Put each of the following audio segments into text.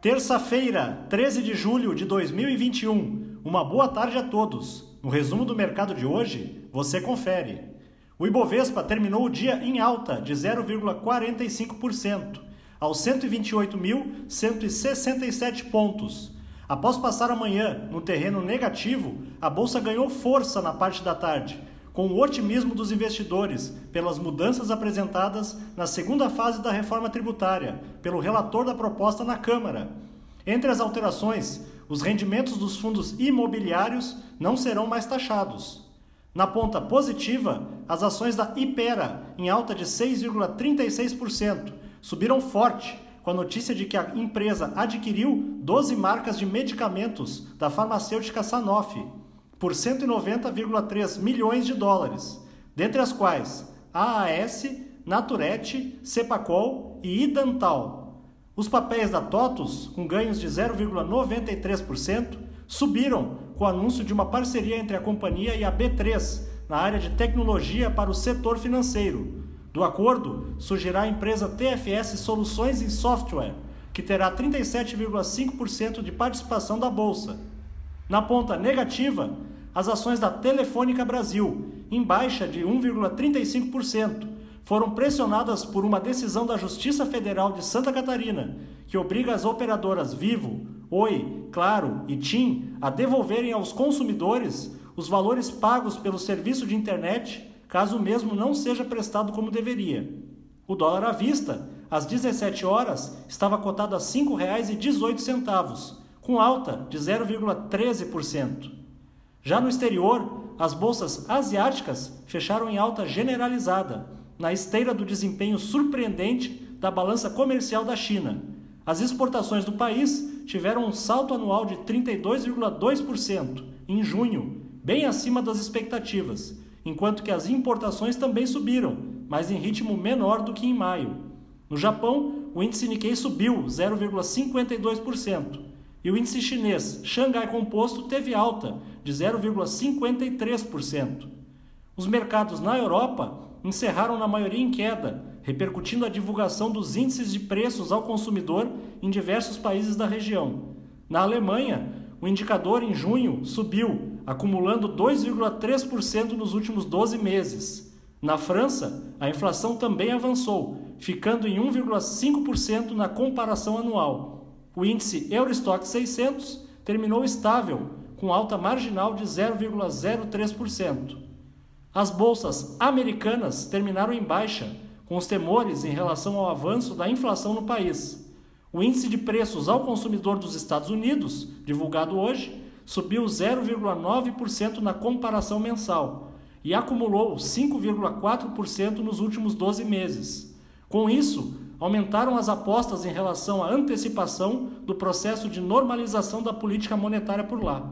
Terça-feira, 13 de julho de 2021. Uma boa tarde a todos. No resumo do mercado de hoje, você confere. O Ibovespa terminou o dia em alta de 0,45%, aos 128.167 pontos. Após passar a manhã no terreno negativo, a bolsa ganhou força na parte da tarde com o otimismo dos investidores pelas mudanças apresentadas na segunda fase da reforma tributária pelo relator da proposta na Câmara. Entre as alterações, os rendimentos dos fundos imobiliários não serão mais taxados. Na ponta positiva, as ações da Ipera, em alta de 6,36%, subiram forte com a notícia de que a empresa adquiriu 12 marcas de medicamentos da farmacêutica Sanofi por 190,3 milhões de dólares, dentre as quais AAS, Naturete, Cepacol e Idantal. Os papéis da TOTUS, com ganhos de 0,93%, subiram com o anúncio de uma parceria entre a companhia e a B3 na área de tecnologia para o setor financeiro. Do acordo, surgirá a empresa TFS Soluções em Software, que terá 37,5% de participação da bolsa. Na ponta negativa, as ações da Telefônica Brasil, em baixa de 1,35%, foram pressionadas por uma decisão da Justiça Federal de Santa Catarina, que obriga as operadoras Vivo, Oi, Claro e TIM a devolverem aos consumidores os valores pagos pelo serviço de internet, caso o mesmo não seja prestado como deveria. O dólar à vista, às 17 horas, estava cotado a R$ 5,18 com alta de 0,13%. Já no exterior, as bolsas asiáticas fecharam em alta generalizada, na esteira do desempenho surpreendente da balança comercial da China. As exportações do país tiveram um salto anual de 32,2% em junho, bem acima das expectativas, enquanto que as importações também subiram, mas em ritmo menor do que em maio. No Japão, o índice Nikkei subiu 0,52%, e o índice chinês Xangai Composto teve alta de 0,53%. Os mercados na Europa encerraram na maioria em queda, repercutindo a divulgação dos índices de preços ao consumidor em diversos países da região. Na Alemanha, o indicador em junho subiu, acumulando 2,3% nos últimos 12 meses. Na França, a inflação também avançou, ficando em 1,5% na comparação anual. O índice Eurostock 600 terminou estável, com alta marginal de 0,03%. As bolsas americanas terminaram em baixa, com os temores em relação ao avanço da inflação no país. O índice de preços ao consumidor dos Estados Unidos, divulgado hoje, subiu 0,9% na comparação mensal e acumulou 5,4% nos últimos 12 meses. Com isso, aumentaram as apostas em relação à antecipação do processo de normalização da política monetária por lá.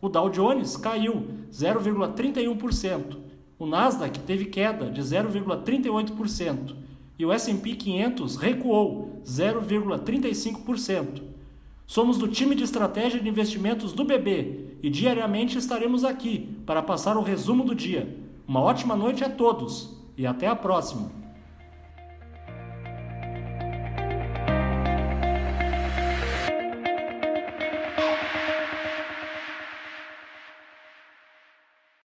O Dow Jones caiu 0,31%, o Nasdaq teve queda de 0,38% e o S&P 500 recuou 0,35%. Somos do time de estratégia de investimentos do BB e diariamente estaremos aqui para passar o resumo do dia. Uma ótima noite a todos e até a próxima.